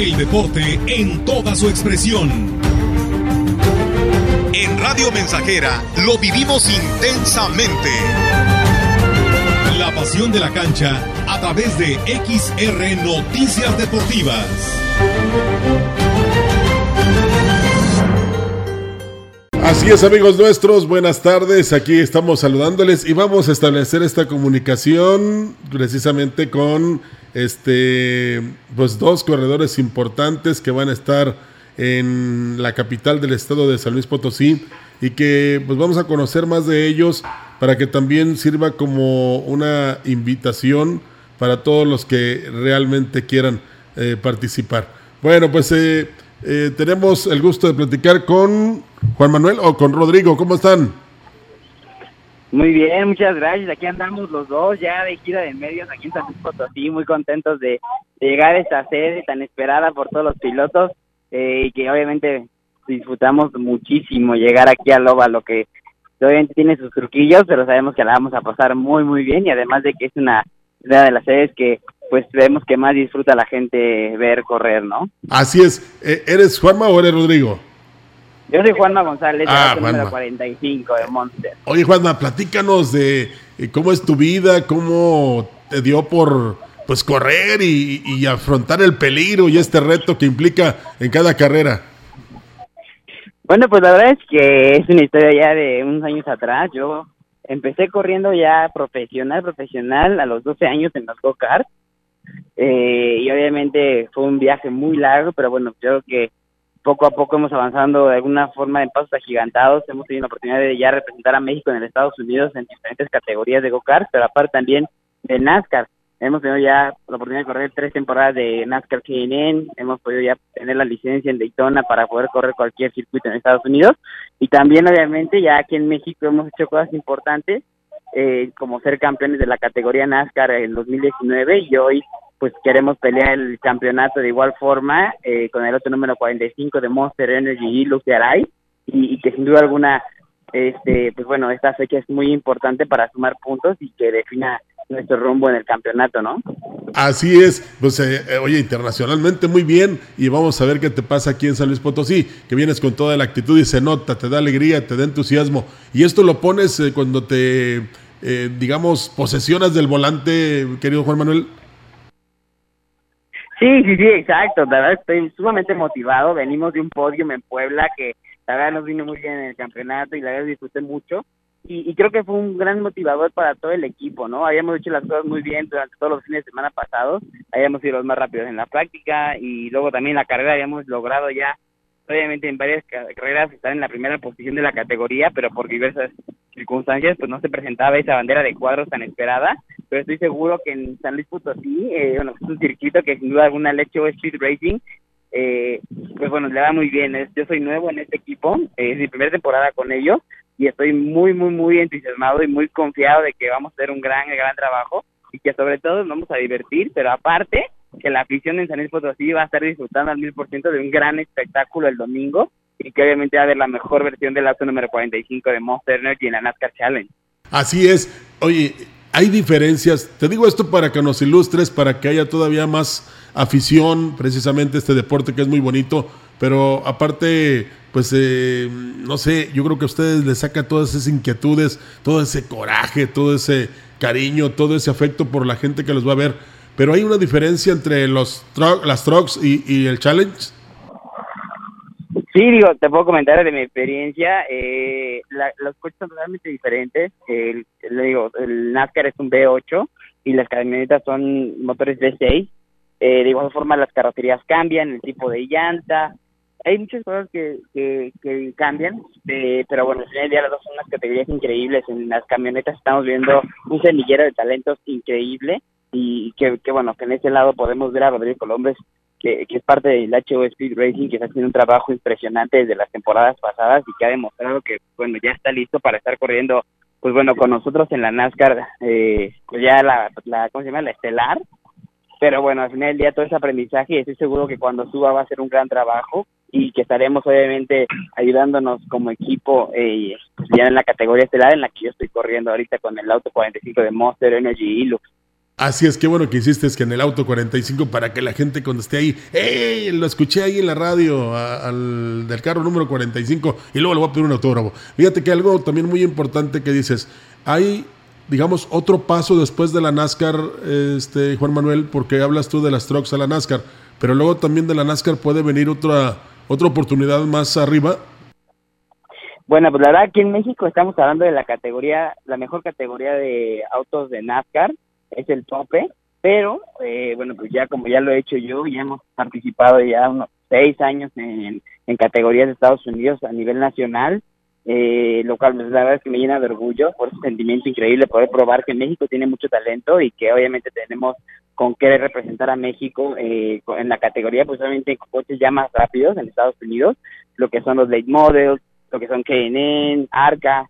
El deporte en toda su expresión. En Radio Mensajera lo vivimos intensamente. La pasión de la cancha a través de XR Noticias Deportivas. Así es, amigos nuestros, buenas tardes. Aquí estamos saludándoles y vamos a establecer esta comunicación precisamente con este pues dos corredores importantes que van a estar en la capital del estado de San Luis Potosí y que pues vamos a conocer más de ellos para que también sirva como una invitación para todos los que realmente quieran eh, participar. Bueno, pues eh, eh, tenemos el gusto de platicar con Juan Manuel o con Rodrigo. ¿Cómo están? Muy bien, muchas gracias. Aquí andamos los dos ya de gira de medios aquí en San Luis Potosí, muy contentos de, llegar a esta sede tan esperada por todos los pilotos eh, y que obviamente disfrutamos muchísimo llegar aquí a Loba, lo que obviamente tiene sus truquillos, pero sabemos que la vamos a pasar muy, muy bien y además de que es una, de las sedes que pues vemos que más disfruta la gente ver correr, ¿no? Así es. Eh, ¿Eres Juanma o eres Rodrigo? Yo soy Juanma González, ah, número 45 de Monster. Oye, Juanma, platícanos de eh, cómo es tu vida, cómo te dio por pues correr y, y, afrontar el peligro y este reto que implica en cada carrera. Bueno, pues la verdad es que es una historia ya de unos años atrás. Yo empecé corriendo ya profesional, profesional a los 12 años en los go-karts eh, y obviamente fue un viaje muy largo, pero bueno, creo que poco a poco hemos avanzado de alguna forma en pasos agigantados, hemos tenido la oportunidad de ya representar a México en el Estados Unidos en diferentes categorías de go-kart, pero aparte también de NASCAR. Hemos tenido ya la oportunidad de correr tres temporadas de NASCAR KNN, hemos podido ya tener la licencia en Daytona para poder correr cualquier circuito en Estados Unidos. Y también obviamente ya aquí en México hemos hecho cosas importantes eh, como ser campeones de la categoría NASCAR en 2019 y hoy pues queremos pelear el campeonato de igual forma eh, con el otro número 45 de Monster Energy y Luciaray y, y que sin duda alguna este pues bueno esta fecha es muy importante para sumar puntos y que defina nuestro rumbo en el campeonato, ¿no? Así es, pues eh, eh, oye, internacionalmente muy bien y vamos a ver qué te pasa aquí en San Luis Potosí, que vienes con toda la actitud y se nota, te da alegría, te da entusiasmo y esto lo pones cuando te, digamos, posesionas del volante, querido Juan Manuel. Sí, sí, sí, exacto. La verdad estoy sumamente motivado. Venimos de un podio en Puebla que la verdad nos vino muy bien en el campeonato y la verdad disfruté mucho. Y, creo que fue un gran motivador para todo el equipo, ¿no? Habíamos hecho las cosas muy bien durante todos los fines de semana pasados. Habíamos sido los más rápidos en la práctica y luego también la carrera habíamos logrado ya obviamente en varias carreras estar en la primera posición de la categoría, pero por diversas circunstancias pues no se presentaba esa bandera de cuadros tan esperada, pero estoy seguro que en San Luis Potosí, eh, bueno, es un circuito que sin duda alguna le hecho Street Racing, eh, pues bueno, le va muy bien, yo soy nuevo en este equipo, es mi primera temporada con ellos y estoy muy, muy, muy entusiasmado y muy confiado de que vamos a hacer un gran, gran trabajo y que sobre todo nos vamos a divertir, pero aparte que la afición en San Luis Potosí va a estar disfrutando al mil por ciento de un gran espectáculo el domingo y que obviamente va a haber la mejor versión del auto número 45 de Monster Energy en la NASCAR Challenge. Así es. Oye, hay diferencias. Te digo esto para que nos ilustres, para que haya todavía más afición, precisamente este deporte que es muy bonito, pero aparte, pues eh, no sé, yo creo que a ustedes les saca todas esas inquietudes, todo ese coraje, todo ese cariño, todo ese afecto por la gente que los va a ver. Pero hay una diferencia entre los las trucks y, el challenge. Sí, digo, te puedo comentar de mi experiencia. Eh, los coches son totalmente diferentes. El, digo, el NASCAR es un V8 y las camionetas son motores V6. Eh, de igual forma, las carrocerías cambian, el tipo de llanta. Hay muchas cosas que, que, que cambian, eh, pero bueno, al final del día las dos son unas categorías increíbles. En las camionetas estamos viendo un semillero de talentos increíble y que, que, bueno, que en ese lado podemos ver a Rodrigo Colombres, que, que es parte del HO Speed Racing, que está haciendo un trabajo impresionante desde las temporadas pasadas y que ha demostrado que, bueno, ya está listo para estar corriendo, pues bueno, con nosotros en la NASCAR, eh, pues ya la, la, ¿cómo se llama? La estelar. Pero bueno, al final del día todo ese aprendizaje estoy seguro que cuando suba va a ser un gran trabajo y que estaremos obviamente ayudándonos como equipo eh, pues ya en la categoría estelar en la que yo estoy corriendo ahorita con el auto 45 de Monster Energy Lux Así es, que bueno que hiciste que en el auto 45 para que la gente cuando esté ahí, ¡Ey! Lo escuché ahí en la radio al del carro número 45 y luego le voy a pedir un autógrafo. Fíjate que algo también muy importante que dices, hay, digamos, otro paso después de la NASCAR, este, Juan Manuel, porque hablas tú de las trucks a la NASCAR, pero luego también de la NASCAR puede venir otra, otra oportunidad más arriba. Bueno, pues la verdad aquí en México estamos hablando de la categoría, la mejor categoría de autos de NASCAR, es el tope, pero eh, bueno, pues ya como ya lo he hecho yo, ya hemos participado ya unos seis años en, en categorías de Estados Unidos a nivel nacional, eh, lo cual pues, la verdad es que me llena de orgullo por ese sentimiento increíble poder probar que México tiene mucho talento y que obviamente tenemos con qué representar a México eh, en la categoría, pues obviamente coches ya más rápidos en Estados Unidos, lo que son los late models, lo que son KNN, Arca,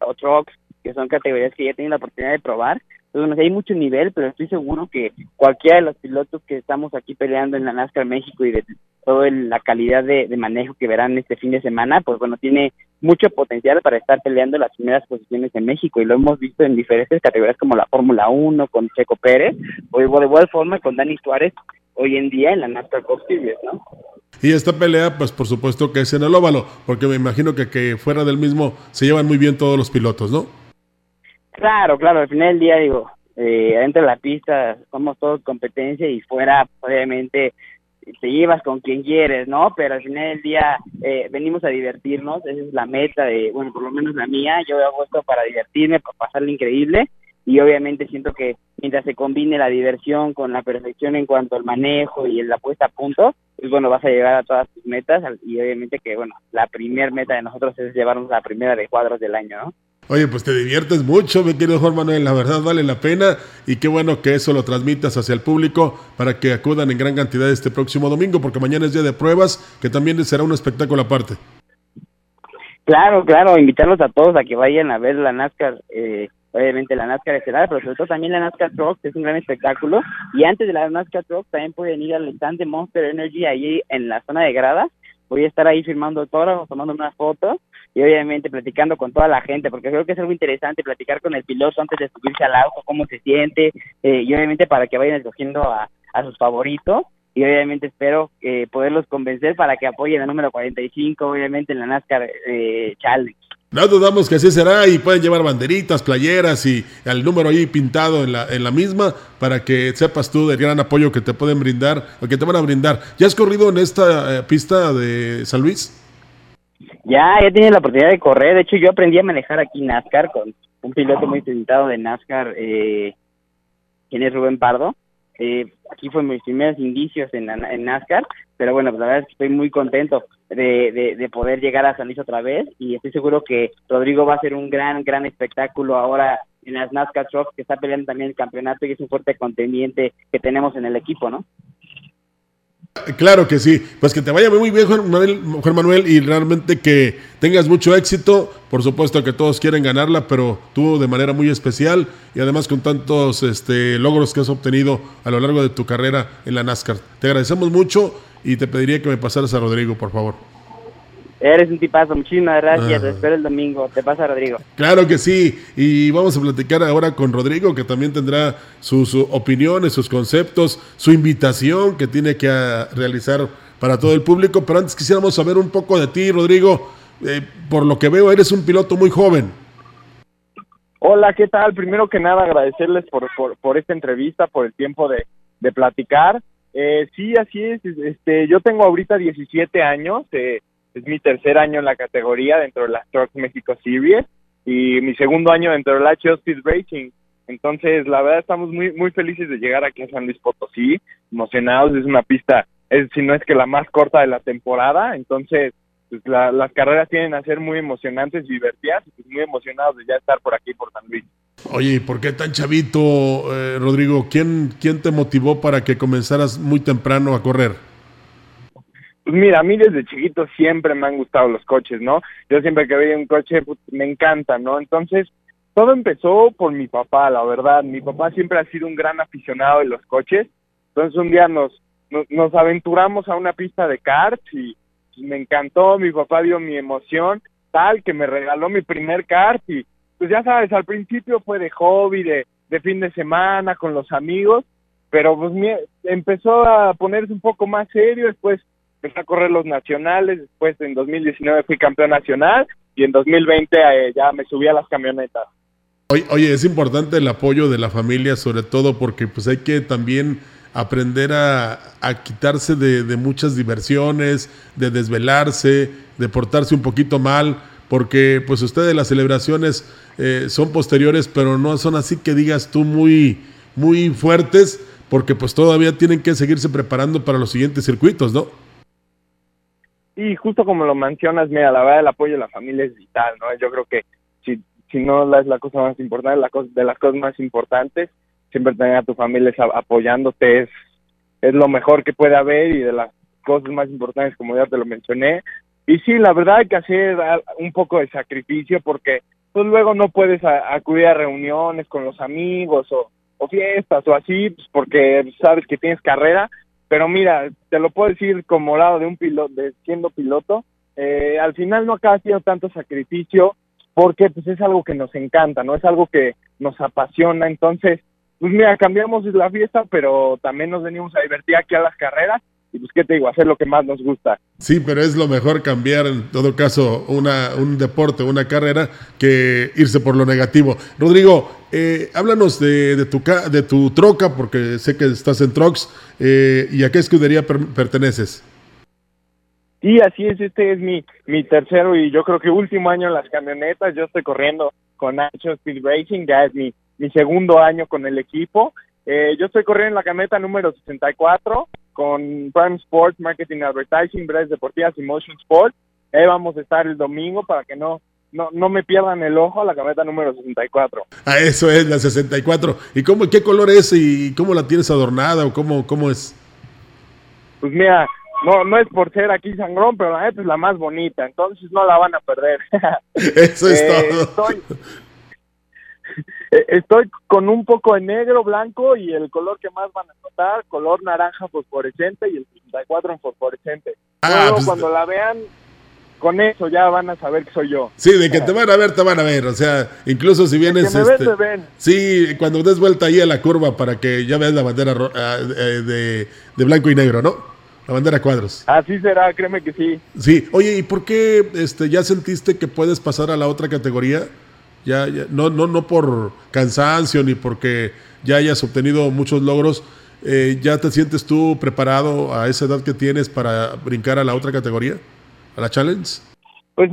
o Trucks, que son categorías que ya he tenido la oportunidad de probar entonces, hay mucho nivel, pero estoy seguro que cualquiera de los pilotos que estamos aquí peleando en la NASCAR México y de toda la calidad de, manejo que verán este fin de semana, pues bueno, tiene mucho potencial para estar peleando las primeras posiciones en México y lo hemos visto en diferentes categorías como la Fórmula 1 con Checo Pérez o de igual forma con Dani Suárez hoy en día en la NASCAR Cup ¿no? Y esta pelea, pues por supuesto que es en el óvalo, porque me imagino que, que fuera del mismo se llevan muy bien todos los pilotos, ¿no? Claro, claro, al final del día digo, eh, dentro de la pista somos todos competencia y fuera obviamente te llevas con quien quieres, ¿no? Pero al final del día eh, venimos a divertirnos, esa es la meta de, bueno, por lo menos la mía, yo hago esto para divertirme, para pasarlo increíble y obviamente siento que mientras se combine la diversión con la perfección en cuanto al manejo y la puesta a punto, pues bueno, vas a llegar a todas tus metas y obviamente que, bueno, la primer meta de nosotros es llevarnos a la primera de cuadros del año, ¿no? Oye, pues te diviertes mucho, mi querido Juan Manuel, la verdad vale la pena y qué bueno que eso lo transmitas hacia el público para que acudan en gran cantidad este próximo domingo, porque mañana es día de pruebas, que también será un espectáculo aparte. Claro, claro, invitarlos a todos a que vayan a ver la NASCAR, eh, obviamente la NASCAR estelar, pero sobre todo también la NASCAR Truck, que es un gran espectáculo, y antes de la NASCAR Truck también pueden ir al stand de Monster Energy ahí en la zona de gradas, voy a estar ahí firmando autógrafos, tomando unas fotos y obviamente platicando con toda la gente, porque creo que es algo interesante platicar con el piloto antes de subirse al auto, cómo se siente, eh, y obviamente para que vayan escogiendo a, sus favoritos, y obviamente espero eh, poderlos convencer para que apoyen al número 45, obviamente en la NASCAR eh, Challenge. No dudamos que así será y pueden llevar banderitas, playeras y el número ahí pintado en la, en la misma para que sepas tú del gran apoyo que te pueden brindar o que te van a brindar. ¿Ya has corrido en esta eh, pista de San Luis? Ya, ya tiene la oportunidad de correr. De hecho, yo aprendí a manejar aquí NASCAR con un piloto muy sentado de NASCAR, eh, quien es Rubén Pardo. Eh, aquí fue mis primeros indicios en, en NASCAR, pero bueno, pues la verdad es que estoy muy contento de, de, poder llegar a San Luis otra vez y estoy seguro que Rodrigo va a ser un gran, gran espectáculo ahora en las NASCAR Trucks que está peleando también el campeonato y es un fuerte contendiente que tenemos en el equipo, ¿no? Claro que sí, pues que te vaya muy bien Juan Manuel, Juan Manuel y realmente que tengas mucho éxito, por supuesto que todos quieren ganarla, pero tú de manera muy especial y además con tantos este, logros que has obtenido a lo largo de tu carrera en la NASCAR. Te agradecemos mucho y te pediría que me pasaras a Rodrigo, por favor. Eres un tipazo, muchísimas gracias. Te espero el domingo. Te pasa, Rodrigo. Claro que sí. Y vamos a platicar ahora con Rodrigo, que también tendrá sus opiniones, sus conceptos, su invitación que tiene que ah, realizar para todo el público. Pero antes quisiéramos saber un poco de ti, Rodrigo. Eh, por lo que veo, eres un piloto muy joven. Hola, ¿qué tal? Primero que nada, agradecerles por, por, esta entrevista, por el tiempo de, de platicar. Eh, sí, así es. Este, yo tengo ahorita 17 años. Eh, es mi tercer año en la categoría dentro de las Trucks México Series y mi segundo año dentro de la Speed Racing. Entonces, la verdad estamos muy muy felices de llegar aquí a San Luis Potosí, emocionados, es una pista, es, si no es que la más corta de la temporada, entonces pues, las carreras tienen a ser muy emocionantes y divertidas, y pues, muy emocionados de ya estar por aquí, por San Luis. Oye, ¿por qué tan chavito, eh, Rodrigo? ¿Quién, ¿Quién te motivó para que comenzaras muy temprano a correr? Pues mira, a mí desde chiquito siempre me han gustado los coches, ¿no? Yo siempre que veía un coche pues, me encanta, ¿no? Entonces, todo empezó por mi papá, la verdad. Mi papá siempre ha sido un gran aficionado de los coches. Entonces, un día nos, nos, aventuramos a una pista de karts y, me encantó. Mi papá dio mi emoción, tal que me regaló mi primer kart y, pues ya sabes, al principio fue de hobby, de, de fin de semana con los amigos, pero pues empezó a ponerse un poco más serio, después empecé a correr los nacionales, después en 2019 fui campeón nacional y en 2020 eh, ya me subí a las camionetas. Oye, oye, es importante el apoyo de la familia, sobre todo porque pues hay que también aprender a, quitarse de, muchas diversiones, de desvelarse, de portarse un poquito mal, porque pues ustedes las celebraciones eh, son posteriores, pero no son así que digas tú muy, muy fuertes, porque pues todavía tienen que seguirse preparando para los siguientes circuitos, ¿no? Y justo como lo mencionas, mira, la verdad el apoyo de la familia es vital, ¿no? Yo creo que si, si no es la cosa más importante, la cosa, de las cosas más importantes, siempre tener a tu familia apoyándote es, es lo mejor que puede haber y de las cosas más importantes, como ya te lo mencioné. Y sí, la verdad hay que hacer un poco de sacrificio porque pues luego no puedes acudir a reuniones con los amigos o, fiestas o así, pues, porque sabes que tienes carrera, pero mira, te lo puedo decir como lado de un piloto, de siendo piloto, eh, al final no acaba siendo tanto sacrificio porque pues es algo que nos encanta, ¿no? Es algo que nos apasiona, entonces, pues mira, cambiamos la fiesta, pero también nos venimos a divertir aquí a las carreras y pues qué te digo, hacer lo que más nos gusta. Sí, pero es lo mejor cambiar en todo caso una, un deporte, una carrera, que irse por lo negativo. Rodrigo, eh, háblanos de, de, tu, de tu troca, porque sé que estás en Trox, eh, y a qué escudería perteneces. Sí, así es, este es mi, mi tercero y yo creo que último año en las camionetas, yo estoy corriendo con Nacho Speed Racing, ya es mi, mi segundo año con el equipo. Eh, yo estoy corriendo en la camioneta número 64 con Prime Sports, Marketing Advertising, Breves Deportivas y Motion Sports. Ahí vamos a estar el domingo para que no no, no me pierdan el ojo a la camioneta número 64. Ah, eso es la 64. ¿Y cómo, qué color es y cómo la tienes adornada o cómo, cómo es? Pues mira, no, no es por ser aquí sangrón, pero la neta es la más bonita, entonces no la van a perder. Eso es eh, todo. Estoy, estoy con un poco de negro, blanco y el color que más van a notar, color naranja fosforescente y el 64 en fosforescente. Ah, pues, cuando la vean, con eso ya van a saber que soy yo. Sí, de que te van a ver, te van a ver. O sea, incluso si vienes. Que me este, ven. Sí, cuando des vuelta ahí a la curva para que ya veas la bandera ah, eh, de, blanco y negro, ¿no? La bandera cuadros. Así será, créeme que sí. Sí, oye, ¿y por qué este, ya sentiste que puedes pasar a la otra categoría? Ya, ya, no, no, no por cansancio ni porque ya hayas obtenido muchos logros. Eh, ¿Ya te sientes tú preparado a esa edad que tienes para brincar a la otra categoría? a la challenge? Pues,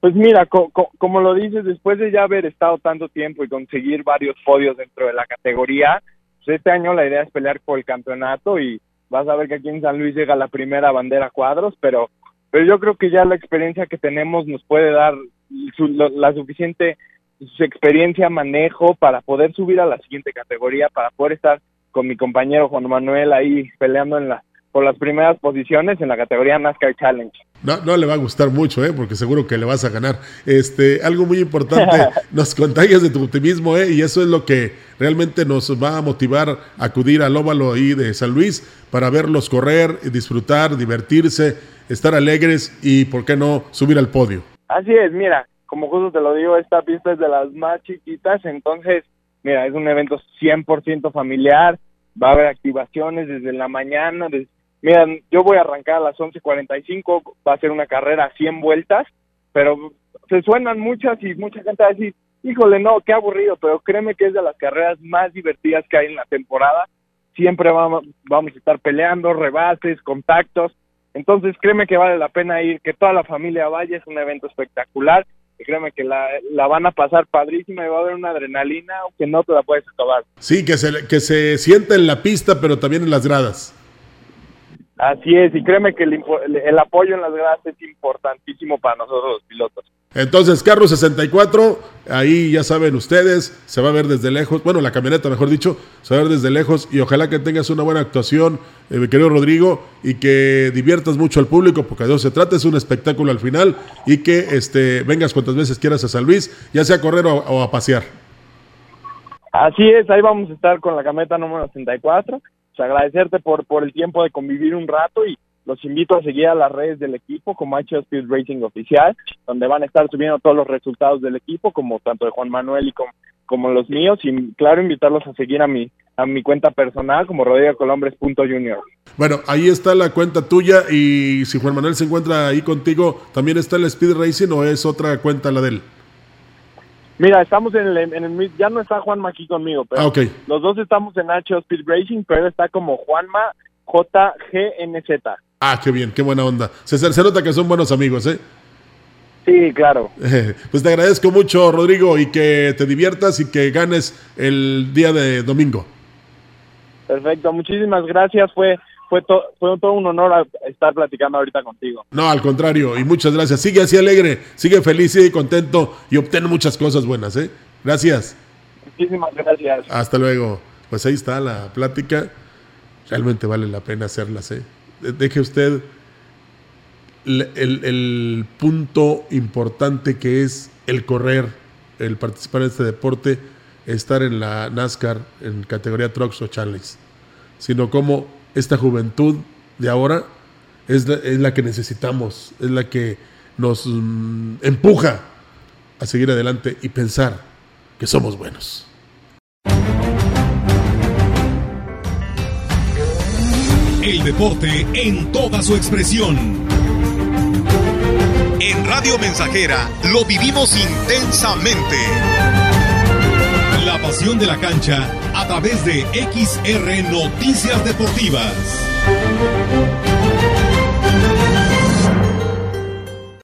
pues mira, como lo dices, después de ya haber estado tanto tiempo y conseguir varios podios dentro de la categoría, pues este año la idea es pelear por el campeonato y vas a ver que aquí en San Luis llega la primera bandera cuadros, pero, pero yo creo que ya la experiencia que tenemos nos puede dar la suficiente experiencia, manejo para poder subir a la siguiente categoría, para poder estar con mi compañero Juan Manuel ahí peleando en la por las primeras posiciones en la categoría NASCAR Challenge. No, no le va a gustar mucho, ¿eh? porque seguro que le vas a ganar. Este, algo muy importante, nos contagias de tu optimismo, ¿eh? y eso es lo que realmente nos va a motivar a acudir al óvalo ahí de San Luis para verlos correr, disfrutar, divertirse, estar alegres y, ¿por qué no, subir al podio? Así es, mira, como justo te lo digo, esta pista es de las más chiquitas, entonces, mira, es un evento 100% familiar, va a haber activaciones desde la mañana, desde Mira, yo voy a arrancar a las 11.45, va a ser una carrera a 100 vueltas, pero se suenan muchas y mucha gente va a decir, híjole, no, qué aburrido, pero créeme que es de las carreras más divertidas que hay en la temporada. Siempre vamos, vamos a estar peleando, rebases, contactos. Entonces, créeme que vale la pena ir, que toda la familia vaya, es un evento espectacular. Y créeme que la, la van a pasar padrísima y va a haber una adrenalina que no te la puedes acabar. Sí, que se, que se sienta en la pista, pero también en las gradas. Así es, y créeme que el, apoyo en las gradas es importantísimo para nosotros los pilotos. Entonces, carro 64, ahí ya saben ustedes, se va a ver desde lejos, bueno, la camioneta mejor dicho, se va a ver desde lejos y ojalá que tengas una buena actuación, eh, mi querido Rodrigo, y que diviertas mucho al público, porque de eso se trata, es un espectáculo al final, y que este, vengas cuantas veces quieras a San Luis, ya sea a correr o, a pasear. Así es, ahí vamos a estar con la camioneta número 64 pues, agradecerte por, por el tiempo de convivir un rato y, los invito a seguir a las redes del equipo como Speed Racing Oficial, donde van a estar subiendo todos los resultados del equipo, como tanto de Juan Manuel y como, como los míos, y claro, invitarlos a seguir a mi, a mi cuenta personal como rodrigocolombres.junior. Bueno, ahí está la cuenta tuya y si Juan Manuel se encuentra ahí contigo, ¿también está el Speed Racing o es otra cuenta la de él? Mira, estamos en el, en el ya no está Juanma aquí conmigo, pero Ah, ok. los dos estamos en HO Speed Racing, pero él está como Juanma JGNZ. Ah, qué bien, qué buena onda. Se, se nota que son buenos amigos, ¿eh? Sí, claro. Pues te agradezco mucho, Rodrigo, y que te diviertas y que ganes el día de domingo. Perfecto, muchísimas gracias. Fue fue, to- fue todo un honor estar platicando ahorita contigo. No, al contrario, y muchas gracias. Sigue así alegre, sigue feliz, sigue contento y obtén muchas cosas buenas, ¿eh? Gracias. Muchísimas gracias. Hasta luego. Pues ahí está la plática. Realmente vale la pena hacerlas, ¿eh? De- Deje usted el, el- el punto importante que es el correr, el participar en este deporte, estar en la NASCAR en categoría Trucks o Charlies, sino como esta juventud de ahora es la, que necesitamos, es la que nos mm, empuja a seguir adelante y pensar que somos buenos. El deporte en toda su expresión. En Radio Mensajera lo vivimos intensamente. Pasión de la cancha a través de XR Noticias Deportivas.